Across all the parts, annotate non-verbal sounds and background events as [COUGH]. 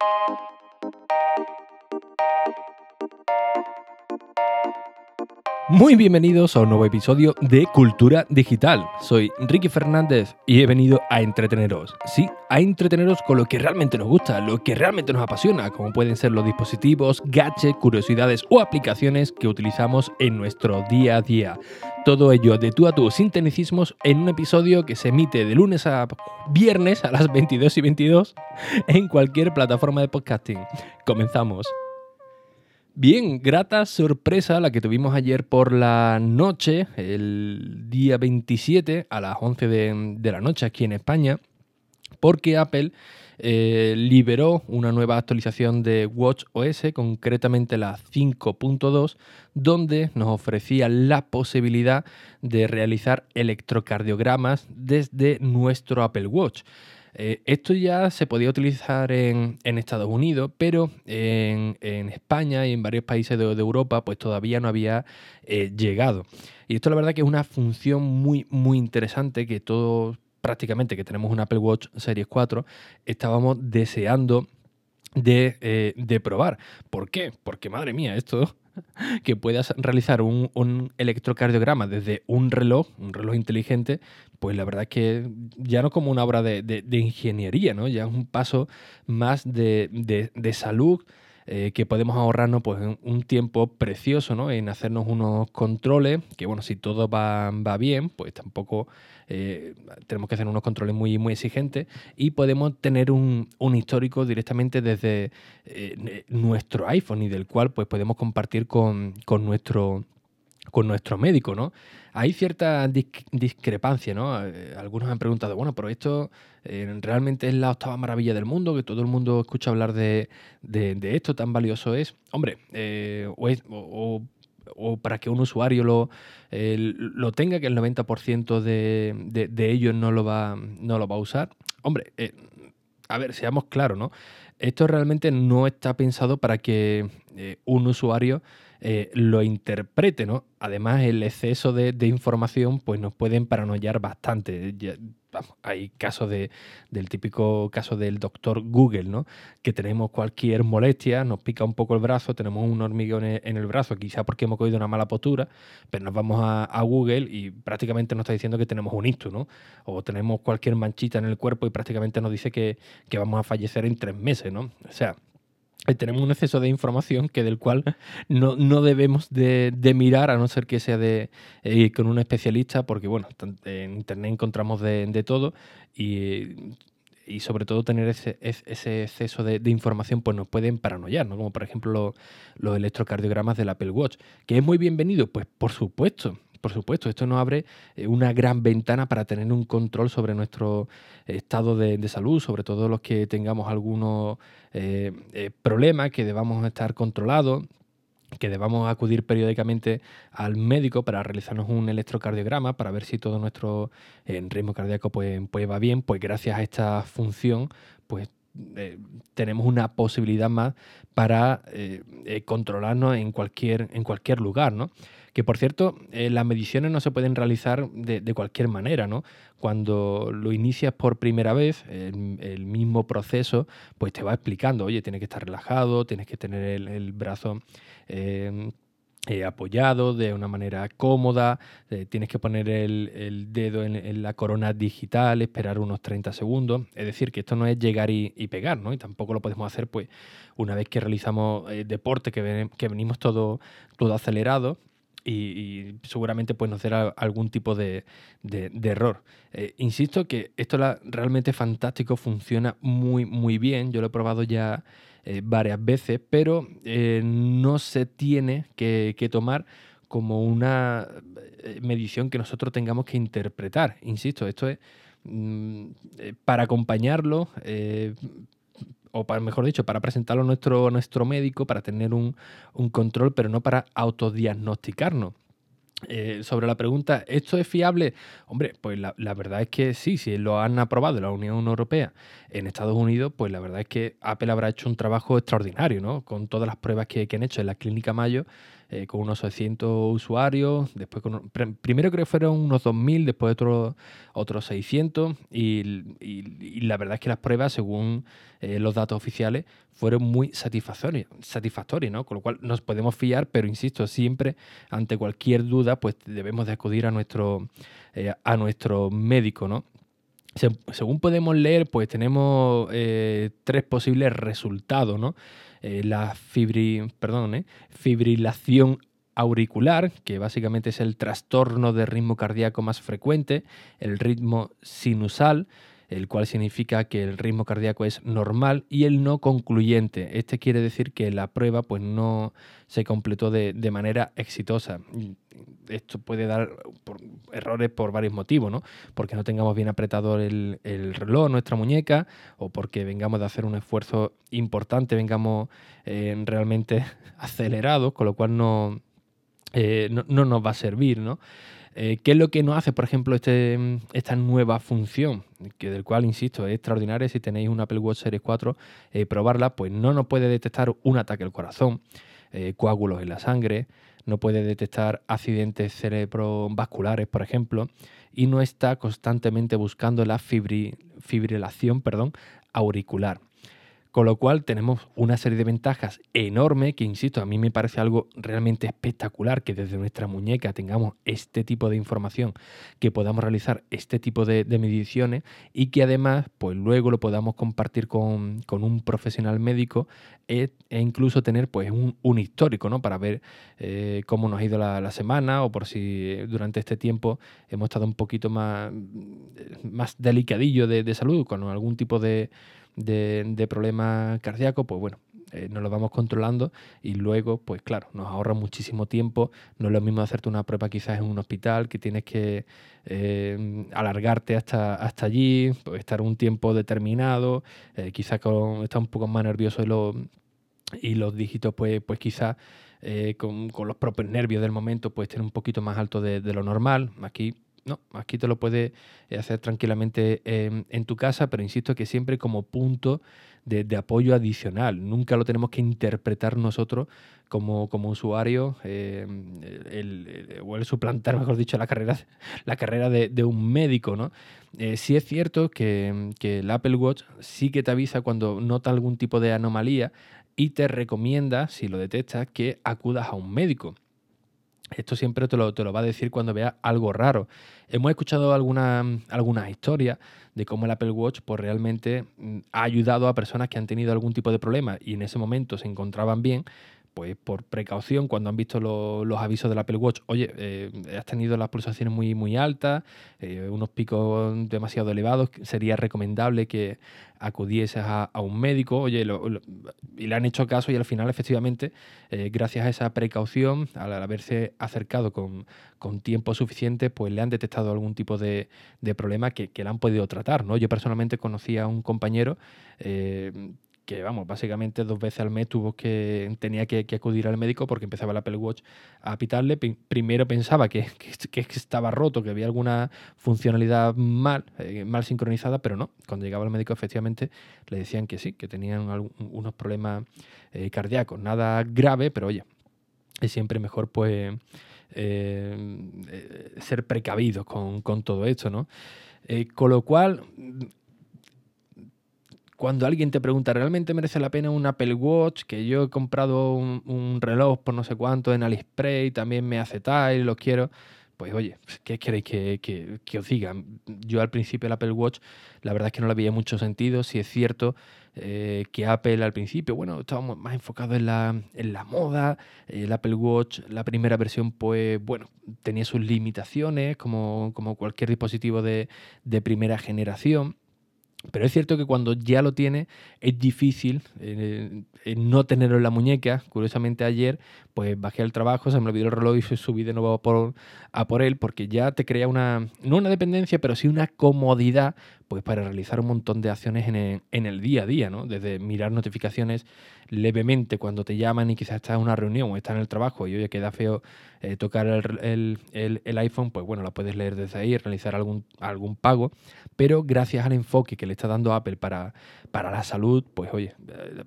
Thank you. Muy bienvenidos a un nuevo episodio de Cultura Digital. Soy Ricky Fernández y he venido a entreteneros. Sí, a entreteneros con lo que realmente nos gusta, lo que realmente nos apasiona, como pueden ser los dispositivos, gadgets, curiosidades o aplicaciones que utilizamos en nuestro día a día. Todo ello de tú a tú sin tecnicismos en un episodio que se emite de lunes a viernes a las 22 y 22 en cualquier plataforma de podcasting. Comenzamos. Bien, grata sorpresa la que tuvimos ayer por la noche, el día 27 a las 11 de, la noche aquí en España, porque Apple eh, liberó una nueva actualización de Watch OS, concretamente la 5.2, donde nos ofrecía la posibilidad de realizar electrocardiogramas desde nuestro Apple Watch. Eh, esto ya se podía utilizar en, Estados Unidos, pero en, España y en varios países de, Europa pues todavía no había eh, llegado. Y esto la verdad que es una función muy, muy interesante que todos prácticamente que tenemos un Apple Watch Series 4 estábamos deseando de, eh, de probar. ¿Por qué? Porque madre mía, esto [LAUGHS] que puedas realizar un, electrocardiograma desde un reloj, un reloj inteligente, pues la verdad es que ya no como una obra de, ingeniería, ¿no? Ya es un paso más de, salud. Eh, que podemos ahorrarnos pues, un tiempo precioso ¿no? en hacernos unos controles, que bueno, si todo va, va bien, pues tampoco eh, tenemos que hacer unos controles muy, muy exigentes y podemos tener un, histórico directamente desde eh, nuestro iPhone y del cual pues, podemos compartir con, nuestro con nuestro médico, ¿no? Hay cierta discrepancia, ¿no? Eh, algunos han preguntado, bueno, pero esto realmente es la octava maravilla del mundo, que todo el mundo escucha hablar de, esto, tan valioso es. Hombre, o, es, o para que un usuario lo, lo tenga, que el 90% de, de, ellos no lo, va, no lo va a usar. Hombre, eh, a ver, seamos claros, ¿no? Esto realmente no está pensado para que eh, un usuario eh, lo interprete, ¿no? Además, el exceso de, información pues nos pueden paranoiar bastante. Hay casos de, del típico caso del doctor Google, ¿no? Que tenemos cualquier molestia, nos pica un poco el brazo, tenemos un hormigueo en el brazo, quizá porque hemos cogido una mala postura, pero nos vamos a, Google y prácticamente nos está diciendo que tenemos un ictus, ¿no? O tenemos cualquier manchita en el cuerpo y prácticamente nos dice que, que vamos a fallecer en tres meses, ¿no? O sea, tenemos un exceso de información que del cual no, debemos de, mirar a no ser que sea de, eh, con un especialista, porque bueno, en Internet encontramos de, todo y, sobre todo tener ese, ese exceso de, información pues nos pueden paranoiar, ¿no? como por ejemplo los electrocardiogramas del Apple Watch, que es muy bienvenido, pues por supuesto, por supuesto, esto nos abre eh, una gran ventana para tener un control sobre nuestro estado de, salud, sobre todo los que tengamos algunos eh, eh, problemas que debamos estar controlados que debamos acudir periódicamente al médico para realizarnos un electrocardiograma para ver si todo nuestro ritmo cardíaco pues, pues, va bien, pues gracias a esta función pues tenemos una posibilidad más para controlarnos en cualquier, en cualquier lugar, ¿no? Que por cierto, eh, las mediciones no se pueden realizar de, cualquier manera, ¿no? Cuando lo inicias por primera vez, el, mismo proceso, pues te va explicando, oye, tienes que estar relajado, tienes que tener el, brazo em, eh, apoyado de una manera cómoda, eh, tienes que poner el, dedo en, la corona digital, esperar unos 30 segundos. Es decir, que esto no es llegar y, pegar, ¿no? Y tampoco lo podemos hacer, pues, una vez que realizamos deporte, que, que venimos todo, todo acelerado y, seguramente pues, nos algún tipo de, error. Eh, insisto que esto es realmente fantástico, funciona muy, muy bien. Yo lo he probado ya eh, varias veces, pero eh, no se tiene que, tomar como una medición que nosotros tengamos que interpretar. Insisto, esto es mm, para acompañarlo, o para, mejor dicho, para presentarlo a nuestro, nuestro médico, para tener un, control, pero no para autodiagnosticarnos. Eh, sobre la pregunta, ¿esto es fiable? Hombre, pues la, verdad es que sí, si lo han aprobado la Unión Europea, en Estados Unidos, pues la verdad es que Apple habrá hecho un trabajo extraordinario, ¿no? Con todas las pruebas que, han hecho en la clínica Mayo, eh, con unos 600 usuarios, después con, primero creo que fueron unos 2.000, después otros otros 600 y, la verdad es que las pruebas, según eh, los datos oficiales, fueron muy satisfactorias, satisfactorias, ¿no? Con lo cual nos podemos fiar, pero insisto, siempre ante cualquier duda, pues debemos de acudir a nuestro, eh, a nuestro médico, ¿no? según podemos leer, pues tenemos tres posibles resultados, ¿no? Eh, la eh, fibrilación auricular, que básicamente es el trastorno de ritmo cardíaco más frecuente, el ritmo sinusal, el cual significa que el ritmo cardíaco es normal, y el no concluyente. Este quiere decir que la prueba pues, no se completó de, manera exitosa. Esto puede dar errores por varios motivos, ¿no? Porque no tengamos bien apretado el, reloj, nuestra muñeca, o porque vengamos de hacer un esfuerzo importante, vengamos eh, realmente [LAUGHS] acelerados, con lo cual no, eh, no, no, nos va a servir, ¿no? Eh, ¿Qué es lo que nos hace, por ejemplo, este, esta nueva función? Que del cual, insisto, es extraordinaria. Si tenéis un Apple Watch Series 4, eh, probarla, pues no nos puede detectar un ataque al corazón, eh, coágulos en la sangre, no puede detectar accidentes cerebrovasculares, por ejemplo, y no está constantemente buscando la fibrilación perdón, auricular. Con lo cual tenemos una serie de ventajas enormes que, insisto, a mí me parece algo realmente espectacular que desde nuestra muñeca tengamos este tipo de información, que podamos realizar este tipo de, mediciones y que además pues luego lo podamos compartir con, un profesional médico e, e, incluso tener pues un, histórico ¿no? para ver eh, cómo nos ha ido la, semana o por si durante este tiempo hemos estado un poquito más, más delicadillo de salud con algún tipo de de, de problema cardíaco, pues bueno, eh, nos lo vamos controlando y luego, pues claro, nos ahorra muchísimo tiempo. No es lo mismo hacerte una prueba quizás en un hospital, que tienes que eh, alargarte hasta, hasta allí, pues, estar un tiempo determinado, eh, quizás con, estar un poco más nervioso y, lo, los dígitos, pues, pues quizás con, con, los propios nervios del momento, pues tener un poquito más alto de, de lo normal. Aquí no, aquí te lo puedes eh, hacer tranquilamente en, tu casa, pero insisto que siempre como punto de, apoyo adicional. Nunca lo tenemos que interpretar nosotros como, como usuarios el, o el suplantar, [LAUGHS] mejor dicho, la carrera, la carrera de, un médico. ¿no? Eh, sí es cierto que, que el Apple Watch sí que te avisa cuando nota algún tipo de anomalía y te recomienda, si lo detectas, que acudas a un médico. Esto siempre te lo, te lo, va a decir cuando veas algo raro. Hemos escuchado algunas alguna historias de cómo el Apple Watch pues, realmente mm, ha ayudado a personas que han tenido algún tipo de problema y en ese momento se encontraban bien, pues por precaución, cuando han visto los avisos del Apple Watch, oye, eh, has tenido las pulsaciones muy, muy altas, eh, unos picos demasiado elevados, sería recomendable que acudieses a, un médico, oye, y le han hecho caso y al final, efectivamente, eh, gracias a esa precaución, al haberse acercado con, tiempo suficiente, pues le han detectado algún tipo de, problema que, que, le han podido tratar, ¿no? Yo personalmente conocí a un compañero que vamos, básicamente dos veces al mes tuvo que, tenía que, acudir al médico porque empezaba el Apple Watch a pitarle. Primero pensaba [LAUGHS] que, que, estaba roto, que había alguna funcionalidad mal, eh, mal sincronizada, pero no. Cuando llegaba al médico, efectivamente, le decían que sí, que tenían unos problemas eh, cardíacos. Nada grave, pero oye, es siempre mejor pues eh, ser precavidos con, con, todo esto, ¿no? con lo cual, cuando alguien te pregunta, ¿realmente merece la pena un Apple Watch? Que yo he comprado un, reloj por no sé cuánto en AliExpress y también me hace tal y lo quiero. Pues oye, ¿qué queréis que, os diga? Yo al principio el Apple Watch, la verdad es que no le había mucho sentido. Si es cierto eh, que Apple al principio, bueno, estábamos más enfocados en la, en la moda. El Apple Watch, la primera versión, pues bueno, tenía sus limitaciones, como, como cualquier dispositivo de, de primera generación pero es cierto que cuando ya lo tiene es difícil eh, no tenerlo en la muñeca. Curiosamente ayer pues bajé al trabajo, se me olvidó el reloj y subí de nuevo a por él porque ya te crea una, no una dependencia, pero sí una comodidad pues para realizar un montón de acciones en el, día a día, ¿no? Desde mirar notificaciones levemente cuando te llaman y quizás estás en una reunión o estás en el trabajo y oye, queda feo eh, tocar el, iPhone, pues bueno, la puedes leer desde ahí, realizar algún, algún pago, pero gracias al enfoque que le está dando Apple para, para la salud, pues oye,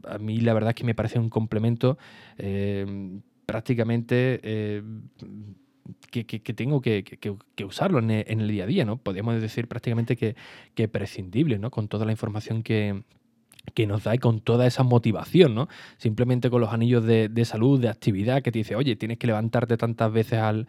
a mí la verdad es que me parece un complemento eh, prácticamente eh, que, tengo que, usarlo en el, día a día, ¿no? Podríamos decir prácticamente que, que prescindible, ¿no? Con toda la información que, que nos da con toda esa motivación, ¿no? Simplemente con los anillos de, salud, de actividad, que te dice, oye, tienes que levantarte tantas veces al,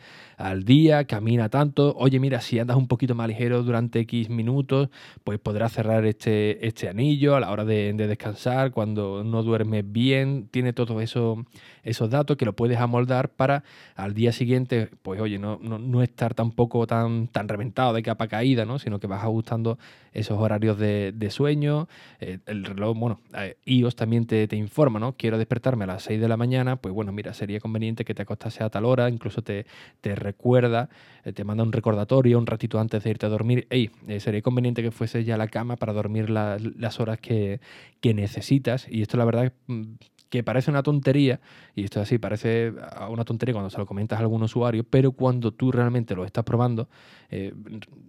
día, camina tanto, oye, mira, si andas un poquito más ligero durante X minutos, pues podrás cerrar este, este anillo a la hora de, descansar, cuando no duermes bien, tiene todos eso, esos datos que lo puedes amoldar para al día siguiente, pues oye, no, no, estar tampoco tan, tan reventado de capa caída, ¿no? Sino que vas ajustando esos horarios de, sueño, eh, el reloj bueno, eh, iOS también te, informa, ¿no? Quiero despertarme a las 6 de la mañana, pues bueno, mira, sería conveniente que te acostase a tal hora, incluso te, te recuerda, eh, te manda un recordatorio un ratito antes de irte a dormir. Ey, eh, sería conveniente que fuese ya a la cama para dormir las horas que, que necesitas. Y esto la verdad mm, que parece una tontería, y esto es así, parece una tontería cuando se lo comentas a algún usuario, pero cuando tú realmente lo estás probando, eh,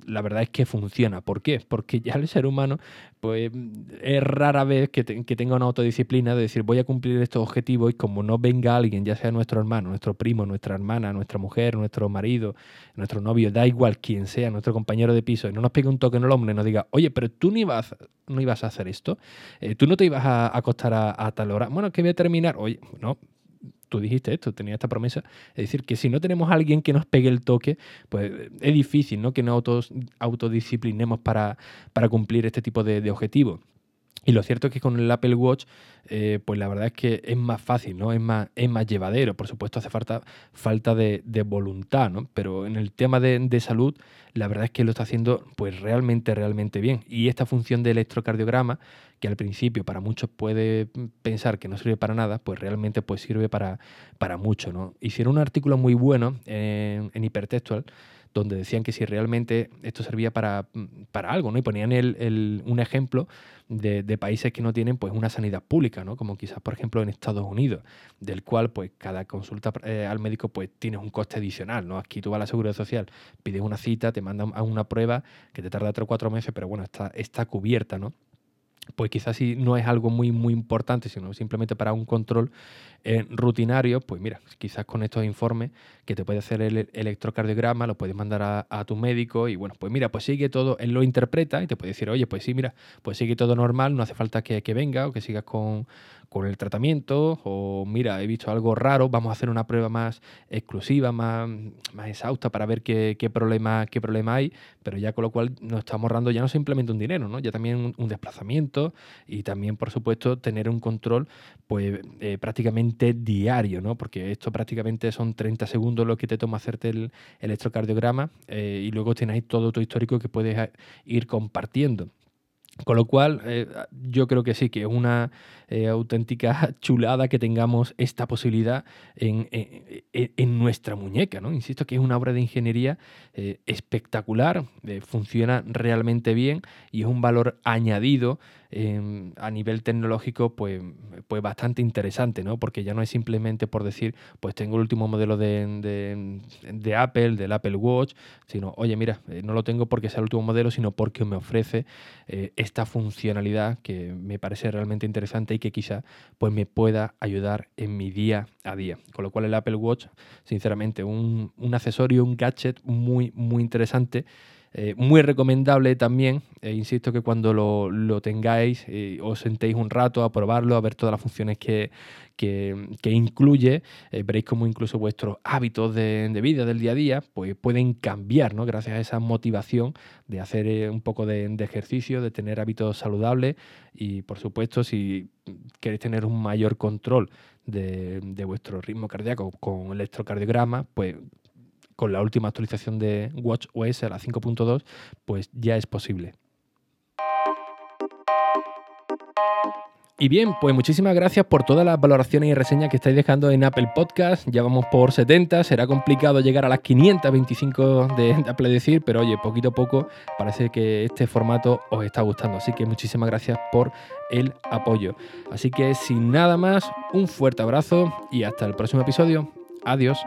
la verdad es que funciona. ¿Por qué? Porque ya el ser humano, pues es rara vez que, tenga una autodisciplina de decir voy a cumplir estos objetivos y como no venga alguien, ya sea nuestro hermano, nuestro primo, nuestra hermana, nuestra mujer, nuestro marido, nuestro novio, da igual quien sea, nuestro compañero de piso, y no nos pegue un toque en el hombro y nos diga, oye, pero tú no ibas, no ibas a hacer esto, eh, tú no te ibas a acostar a, tal hora. Bueno, que terminar, oye, no, tú dijiste esto, tenía esta promesa. Es decir, que si no tenemos a alguien que nos pegue el toque, pues es difícil ¿no? que nos autodisciplinemos para, para cumplir este tipo de objetivos. Y lo cierto es que con el Apple Watch, eh, pues la verdad es que es más fácil, ¿no? Es más, es más llevadero. Por supuesto, hace falta, falta de, voluntad, ¿no? Pero en el tema de, de, salud, la verdad es que lo está haciendo pues realmente, realmente bien. Y esta función de electrocardiograma, que al principio para muchos puede pensar que no sirve para nada, pues realmente pues sirve para, para mucho, ¿no? Hicieron un artículo muy bueno en, en Hipertextual donde decían que si realmente esto servía para, para algo, ¿no? Y ponían el, un ejemplo de, países que no tienen pues una sanidad pública, ¿no? Como quizás, por ejemplo, en Estados Unidos, del cual pues cada consulta eh, al médico pues tienes un coste adicional, ¿no? Aquí tú vas a la Seguridad Social, pides una cita, te mandan a una prueba que te tarda tres o cuatro meses, pero bueno, está, está cubierta, ¿no? Pues quizás si no es algo muy, muy importante, sino simplemente para un control eh, rutinario, pues mira, quizás con estos informes que te puede hacer el electrocardiograma, lo puedes mandar a, tu médico y bueno, pues mira, pues sigue todo, él lo interpreta y te puede decir, oye, pues sí, mira, pues sigue todo normal, no hace falta que, que venga o que sigas con, con el tratamiento o mira, he visto algo raro, vamos a hacer una prueba más exclusiva, más, más exhausta para ver qué, problema, qué problema hay, pero ya con lo cual nos estamos ahorrando ya no simplemente un dinero, ¿no? ya también un, desplazamiento y también, por supuesto, tener un control pues eh, prácticamente diario, ¿no? porque esto prácticamente son 30 segundos lo que te toma hacerte el electrocardiograma eh, y luego ahí todo tu histórico que puedes eh, ir compartiendo. Con lo cual, yo creo que sí, que es una auténtica [LAUGHS] chulada que tengamos esta posibilidad en, en, nuestra muñeca. ¿no? Insisto que es una obra de ingeniería espectacular, funciona realmente bien y es un valor añadido Em, a nivel tecnológico pues, pues bastante interesante, ¿no? Porque ya no es simplemente por decir, pues tengo el último modelo de, de, Apple, del Apple Watch, sino, oye, mira, eh, no lo tengo porque sea el último modelo, sino porque me ofrece eh, esta funcionalidad que me parece realmente interesante y que quizá pues me pueda ayudar en mi día a día. Con lo cual el Apple Watch, sinceramente, un, un accesorio, un gadget muy, muy interesante eh, muy recomendable también, eh, insisto que cuando lo, tengáis eh, os sentéis un rato a probarlo, a ver todas las funciones que, incluye, veréis cómo incluso vuestros hábitos de, vida del día a día pues pueden cambiar, ¿no? Gracias a esa motivación de hacer un poco de, ejercicio, de tener hábitos saludables y por supuesto si queréis tener un mayor control de, de vuestro ritmo cardíaco con electrocardiograma, pues con la última actualización de Watch OS, la 5.2, pues ya es posible. Y bien, pues muchísimas gracias por todas las valoraciones y reseñas que estáis dejando en Apple Podcast. Ya vamos por 70, será complicado llegar a las 525 de Apple decir, pero oye, poquito a poco parece que este formato os está gustando. Así que muchísimas gracias por el apoyo. Así que sin nada más, un fuerte abrazo y hasta el próximo episodio. Adiós.